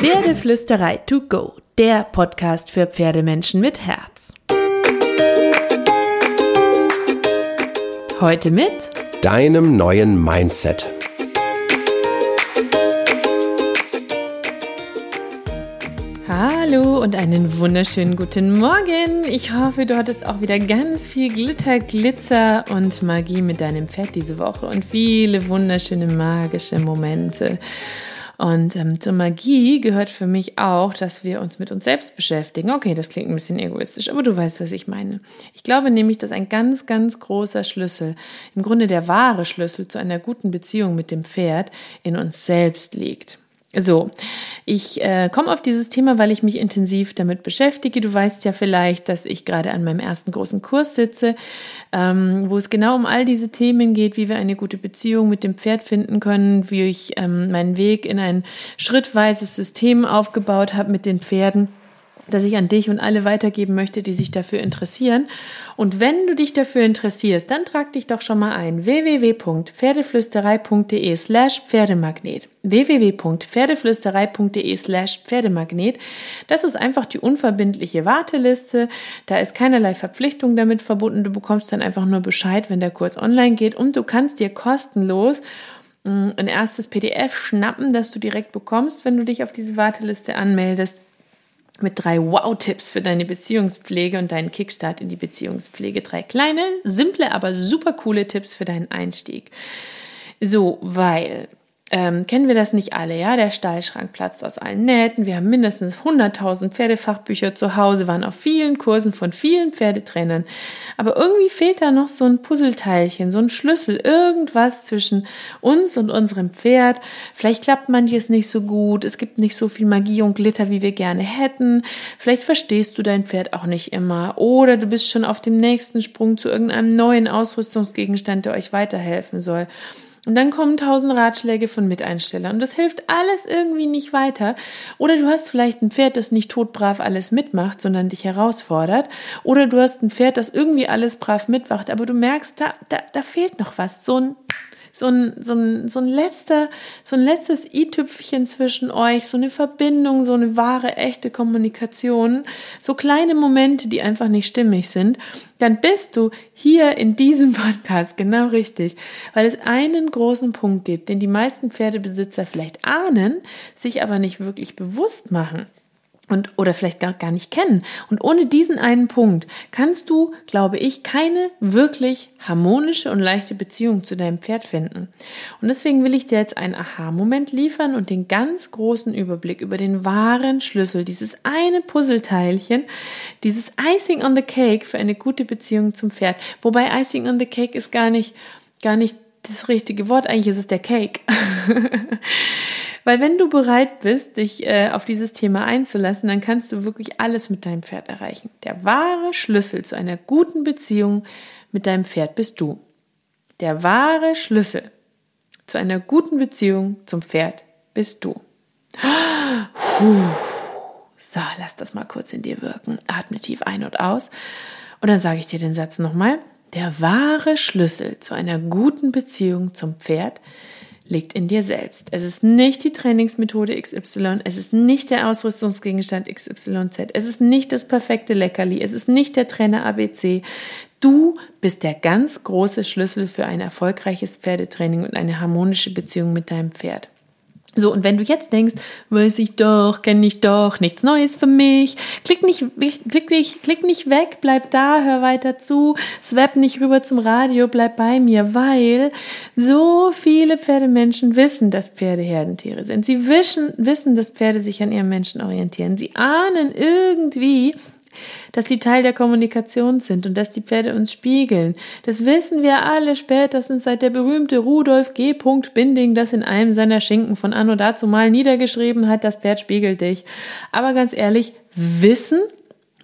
Pferdeflüsterei to go, der Podcast für Pferdemenschen mit Herz. Heute mit deinem neuen Mindset. Hallo und einen wunderschönen guten Morgen. Ich hoffe, du hattest auch wieder ganz viel Glitter, Glitzer und Magie mit deinem Pferd diese Woche und viele wunderschöne magische Momente. Und ähm, zur Magie gehört für mich auch, dass wir uns mit uns selbst beschäftigen. Okay, das klingt ein bisschen egoistisch, aber du weißt, was ich meine. Ich glaube nämlich, dass ein ganz, ganz großer Schlüssel, im Grunde der wahre Schlüssel zu einer guten Beziehung mit dem Pferd in uns selbst liegt. So, ich äh, komme auf dieses Thema, weil ich mich intensiv damit beschäftige. Du weißt ja vielleicht, dass ich gerade an meinem ersten großen Kurs sitze, ähm, wo es genau um all diese Themen geht, wie wir eine gute Beziehung mit dem Pferd finden können, wie ich ähm, meinen Weg in ein schrittweises System aufgebaut habe mit den Pferden das ich an dich und alle weitergeben möchte, die sich dafür interessieren. Und wenn du dich dafür interessierst, dann trag dich doch schon mal ein www.pferdeflüsterei.de slash Pferdemagnet www.pferdeflüsterei.de slash Pferdemagnet. Das ist einfach die unverbindliche Warteliste. Da ist keinerlei Verpflichtung damit verbunden. Du bekommst dann einfach nur Bescheid, wenn der Kurs online geht und du kannst dir kostenlos mm, ein erstes PDF schnappen, das du direkt bekommst, wenn du dich auf diese Warteliste anmeldest mit drei Wow-Tipps für deine Beziehungspflege und deinen Kickstart in die Beziehungspflege. Drei kleine, simple, aber super coole Tipps für deinen Einstieg. So, weil ähm, kennen wir das nicht alle, ja? Der Stallschrank platzt aus allen Nähten. Wir haben mindestens 100.000 Pferdefachbücher zu Hause, waren auf vielen Kursen von vielen Pferdetrainern. Aber irgendwie fehlt da noch so ein Puzzleteilchen, so ein Schlüssel, irgendwas zwischen uns und unserem Pferd. Vielleicht klappt manches nicht so gut. Es gibt nicht so viel Magie und Glitter, wie wir gerne hätten. Vielleicht verstehst du dein Pferd auch nicht immer. Oder du bist schon auf dem nächsten Sprung zu irgendeinem neuen Ausrüstungsgegenstand, der euch weiterhelfen soll. Und dann kommen tausend Ratschläge von Miteinstellern. Und das hilft alles irgendwie nicht weiter. Oder du hast vielleicht ein Pferd, das nicht todbrav alles mitmacht, sondern dich herausfordert. Oder du hast ein Pferd, das irgendwie alles brav mitwacht, aber du merkst, da, da, da fehlt noch was. So ein so ein, so ein, so ein letzter, so ein letztes i-Tüpfchen zwischen euch, so eine Verbindung, so eine wahre, echte Kommunikation, so kleine Momente, die einfach nicht stimmig sind, dann bist du hier in diesem Podcast genau richtig, weil es einen großen Punkt gibt, den die meisten Pferdebesitzer vielleicht ahnen, sich aber nicht wirklich bewusst machen und oder vielleicht gar, gar nicht kennen. Und ohne diesen einen Punkt kannst du, glaube ich, keine wirklich harmonische und leichte Beziehung zu deinem Pferd finden. Und deswegen will ich dir jetzt einen Aha-Moment liefern und den ganz großen Überblick über den wahren Schlüssel, dieses eine Puzzleteilchen, dieses Icing on the Cake für eine gute Beziehung zum Pferd. Wobei Icing on the Cake ist gar nicht, gar nicht das richtige Wort. Eigentlich ist es der Cake. Weil wenn du bereit bist, dich äh, auf dieses Thema einzulassen, dann kannst du wirklich alles mit deinem Pferd erreichen. Der wahre Schlüssel zu einer guten Beziehung mit deinem Pferd bist du. Der wahre Schlüssel zu einer guten Beziehung zum Pferd bist du. Puh. So, lass das mal kurz in dir wirken. Atme tief ein und aus. Und dann sage ich dir den Satz nochmal. Der wahre Schlüssel zu einer guten Beziehung zum Pferd liegt in dir selbst. Es ist nicht die Trainingsmethode XY, es ist nicht der Ausrüstungsgegenstand XYZ, es ist nicht das perfekte Leckerli, es ist nicht der Trainer ABC. Du bist der ganz große Schlüssel für ein erfolgreiches Pferdetraining und eine harmonische Beziehung mit deinem Pferd. So, und wenn du jetzt denkst, weiß ich doch, kenne ich doch, nichts Neues für mich, klick nicht, klick nicht, klick nicht weg, bleib da, hör weiter zu, swap nicht rüber zum Radio, bleib bei mir, weil so viele Pferdemenschen wissen, dass Pferde Herdentiere sind. Sie wissen, wissen, dass Pferde sich an ihrem Menschen orientieren. Sie ahnen irgendwie, dass sie Teil der Kommunikation sind und dass die Pferde uns spiegeln. Das wissen wir alle spätestens seit der berühmte Rudolf G. Binding das in einem seiner Schinken von Anno dazu mal niedergeschrieben hat, das Pferd spiegelt dich. Aber ganz ehrlich, wissen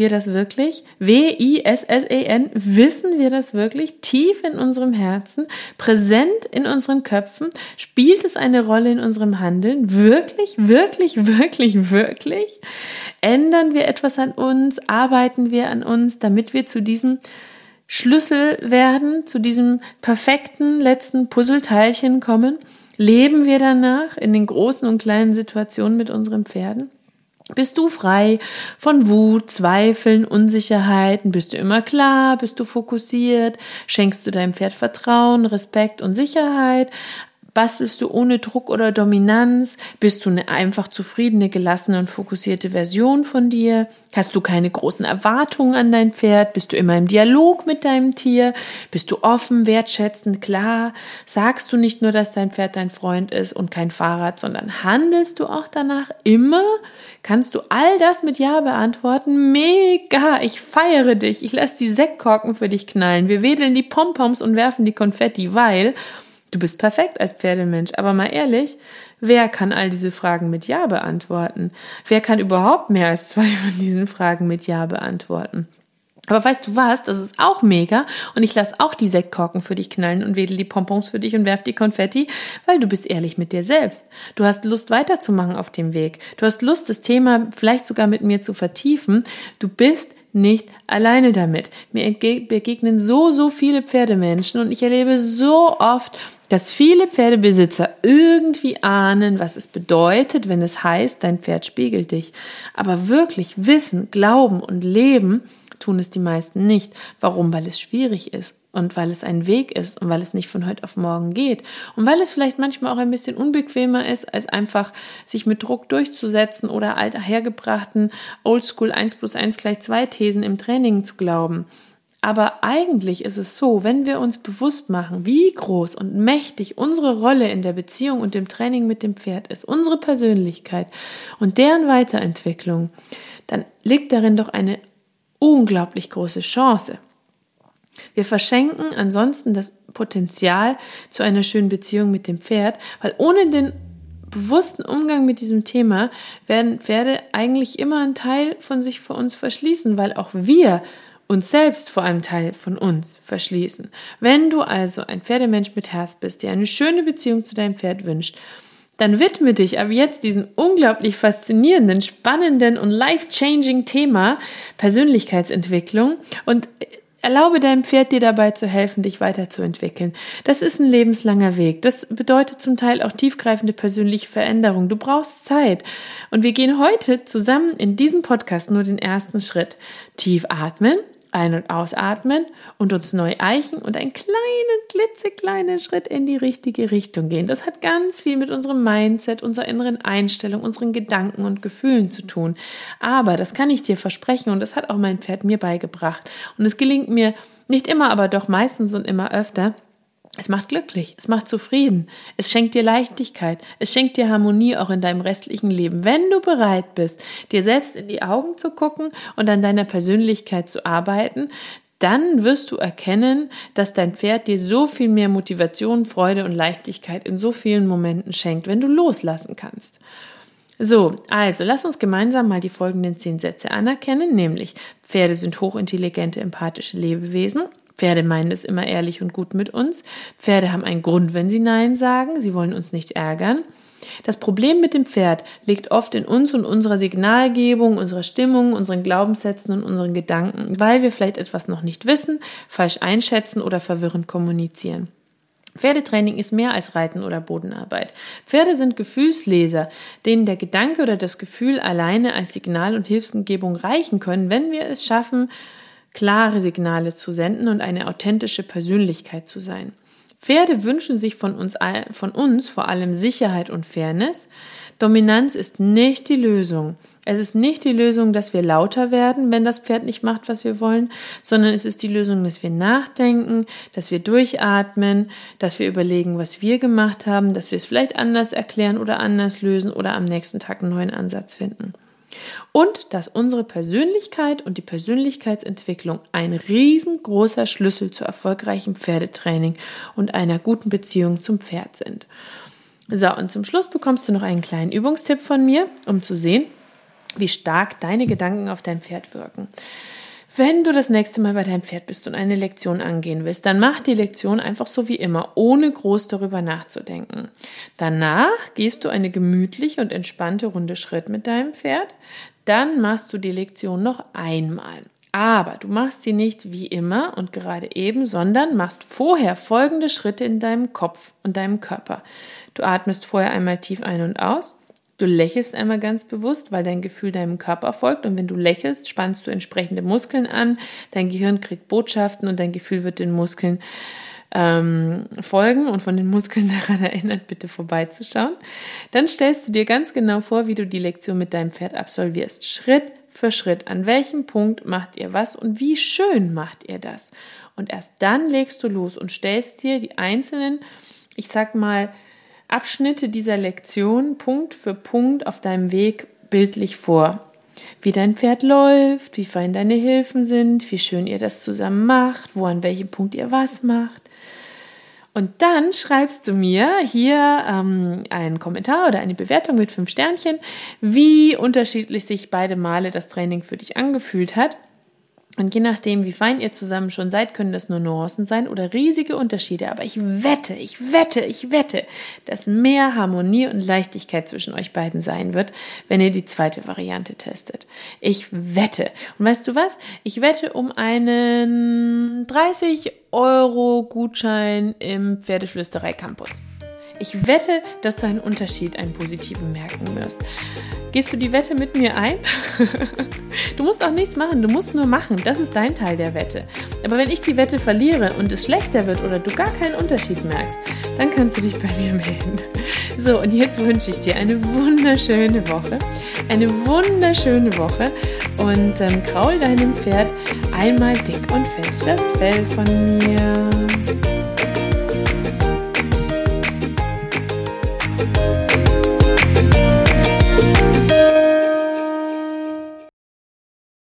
wir das wirklich? W-I-S-S-E-N, wissen wir das wirklich? Tief in unserem Herzen, präsent in unseren Köpfen? Spielt es eine Rolle in unserem Handeln? Wirklich, wirklich, wirklich, wirklich? Ändern wir etwas an uns? Arbeiten wir an uns, damit wir zu diesem Schlüssel werden, zu diesem perfekten letzten Puzzleteilchen kommen? Leben wir danach in den großen und kleinen Situationen mit unseren Pferden? Bist du frei von Wut, Zweifeln, Unsicherheiten? Bist du immer klar? Bist du fokussiert? Schenkst du deinem Pferd Vertrauen, Respekt und Sicherheit? Bastelst du ohne Druck oder Dominanz? Bist du eine einfach zufriedene, gelassene und fokussierte Version von dir? Hast du keine großen Erwartungen an dein Pferd? Bist du immer im Dialog mit deinem Tier? Bist du offen, wertschätzend, klar? Sagst du nicht nur, dass dein Pferd dein Freund ist und kein Fahrrad, sondern handelst du auch danach immer? Kannst du all das mit Ja beantworten? Mega! Ich feiere dich. Ich lasse die Sektkorken für dich knallen. Wir wedeln die Pompoms und werfen die Konfetti, weil Du bist perfekt als Pferdemensch, aber mal ehrlich, wer kann all diese Fragen mit Ja beantworten? Wer kann überhaupt mehr als zwei von diesen Fragen mit Ja beantworten? Aber weißt du was? Das ist auch mega. Und ich lasse auch die Sektkorken für dich knallen und wedel die Pompons für dich und werf die Konfetti, weil du bist ehrlich mit dir selbst. Du hast Lust weiterzumachen auf dem Weg. Du hast Lust, das Thema vielleicht sogar mit mir zu vertiefen. Du bist nicht alleine damit. Mir begegnen so, so viele Pferdemenschen und ich erlebe so oft, dass viele Pferdebesitzer irgendwie ahnen, was es bedeutet, wenn es heißt, dein Pferd spiegelt dich. Aber wirklich wissen, glauben und leben tun es die meisten nicht. Warum? Weil es schwierig ist und weil es ein Weg ist und weil es nicht von heute auf morgen geht und weil es vielleicht manchmal auch ein bisschen unbequemer ist, als einfach sich mit Druck durchzusetzen oder althergebrachten Oldschool 1 plus 1 gleich 2 Thesen im Training zu glauben. Aber eigentlich ist es so, wenn wir uns bewusst machen, wie groß und mächtig unsere Rolle in der Beziehung und dem Training mit dem Pferd ist, unsere Persönlichkeit und deren Weiterentwicklung, dann liegt darin doch eine unglaublich große Chance. Wir verschenken ansonsten das Potenzial zu einer schönen Beziehung mit dem Pferd, weil ohne den bewussten Umgang mit diesem Thema werden Pferde eigentlich immer einen Teil von sich vor uns verschließen, weil auch wir uns selbst vor einem Teil von uns verschließen. Wenn du also ein Pferdemensch mit Herz bist, der eine schöne Beziehung zu deinem Pferd wünscht, dann widme dich ab jetzt diesem unglaublich faszinierenden, spannenden und life-changing Thema Persönlichkeitsentwicklung und Erlaube deinem Pferd dir dabei zu helfen, dich weiterzuentwickeln. Das ist ein lebenslanger Weg. Das bedeutet zum Teil auch tiefgreifende persönliche Veränderung. Du brauchst Zeit. Und wir gehen heute zusammen in diesem Podcast nur den ersten Schritt. Tief atmen, ein- und ausatmen und uns neu eichen und einen kleinen, klitzekleinen Schritt in die richtige Richtung gehen. Das hat ganz viel mit unserem Mindset, unserer inneren Einstellung, unseren Gedanken und Gefühlen zu tun. Aber das kann ich dir versprechen und das hat auch mein Pferd mir beigebracht. Und es gelingt mir nicht immer, aber doch meistens und immer öfter, es macht glücklich, es macht zufrieden, es schenkt dir Leichtigkeit, es schenkt dir Harmonie auch in deinem restlichen Leben, wenn du bereit bist, dir selbst in die Augen zu gucken und an deiner Persönlichkeit zu arbeiten, dann wirst du erkennen, dass dein Pferd dir so viel mehr Motivation, Freude und Leichtigkeit in so vielen Momenten schenkt, wenn du loslassen kannst. So, also lass uns gemeinsam mal die folgenden zehn Sätze anerkennen, nämlich Pferde sind hochintelligente, empathische Lebewesen. Pferde meinen es immer ehrlich und gut mit uns. Pferde haben einen Grund, wenn sie Nein sagen. Sie wollen uns nicht ärgern. Das Problem mit dem Pferd liegt oft in uns und unserer Signalgebung, unserer Stimmung, unseren Glaubenssätzen und unseren Gedanken, weil wir vielleicht etwas noch nicht wissen, falsch einschätzen oder verwirrend kommunizieren. Pferdetraining ist mehr als Reiten oder Bodenarbeit. Pferde sind Gefühlsleser, denen der Gedanke oder das Gefühl alleine als Signal und Hilfsgebung reichen können, wenn wir es schaffen, klare Signale zu senden und eine authentische Persönlichkeit zu sein. Pferde wünschen sich von uns, von uns vor allem Sicherheit und Fairness. Dominanz ist nicht die Lösung. Es ist nicht die Lösung, dass wir lauter werden, wenn das Pferd nicht macht, was wir wollen, sondern es ist die Lösung, dass wir nachdenken, dass wir durchatmen, dass wir überlegen, was wir gemacht haben, dass wir es vielleicht anders erklären oder anders lösen oder am nächsten Tag einen neuen Ansatz finden. Und dass unsere Persönlichkeit und die Persönlichkeitsentwicklung ein riesengroßer Schlüssel zu erfolgreichem Pferdetraining und einer guten Beziehung zum Pferd sind. So, und zum Schluss bekommst du noch einen kleinen Übungstipp von mir, um zu sehen, wie stark deine Gedanken auf dein Pferd wirken. Wenn du das nächste Mal bei deinem Pferd bist und eine Lektion angehen willst, dann mach die Lektion einfach so wie immer, ohne groß darüber nachzudenken. Danach gehst du eine gemütliche und entspannte Runde Schritt mit deinem Pferd. Dann machst du die Lektion noch einmal. Aber du machst sie nicht wie immer und gerade eben, sondern machst vorher folgende Schritte in deinem Kopf und deinem Körper. Du atmest vorher einmal tief ein und aus. Du lächelst einmal ganz bewusst, weil dein Gefühl deinem Körper folgt. Und wenn du lächelst, spannst du entsprechende Muskeln an. Dein Gehirn kriegt Botschaften und dein Gefühl wird den Muskeln ähm, folgen und von den Muskeln daran erinnert, bitte vorbeizuschauen. Dann stellst du dir ganz genau vor, wie du die Lektion mit deinem Pferd absolvierst. Schritt für Schritt. An welchem Punkt macht ihr was und wie schön macht ihr das? Und erst dann legst du los und stellst dir die einzelnen, ich sag mal, Abschnitte dieser Lektion Punkt für Punkt auf deinem Weg bildlich vor. Wie dein Pferd läuft, wie fein deine Hilfen sind, wie schön ihr das zusammen macht, wo an welchem Punkt ihr was macht. Und dann schreibst du mir hier ähm, einen Kommentar oder eine Bewertung mit fünf Sternchen, wie unterschiedlich sich beide Male das Training für dich angefühlt hat. Und je nachdem, wie fein ihr zusammen schon seid, können das nur Nuancen sein oder riesige Unterschiede. Aber ich wette, ich wette, ich wette, dass mehr Harmonie und Leichtigkeit zwischen euch beiden sein wird, wenn ihr die zweite Variante testet. Ich wette. Und weißt du was? Ich wette um einen 30 Euro Gutschein im Pferdeflüsterei Campus. Ich wette, dass du einen Unterschied, einen positiven merken wirst. Gehst du die Wette mit mir ein? du musst auch nichts machen, du musst nur machen. Das ist dein Teil der Wette. Aber wenn ich die Wette verliere und es schlechter wird oder du gar keinen Unterschied merkst, dann kannst du dich bei mir melden. So, und jetzt wünsche ich dir eine wunderschöne Woche. Eine wunderschöne Woche und ähm, kraul deinem Pferd einmal dick und fett das Fell von mir.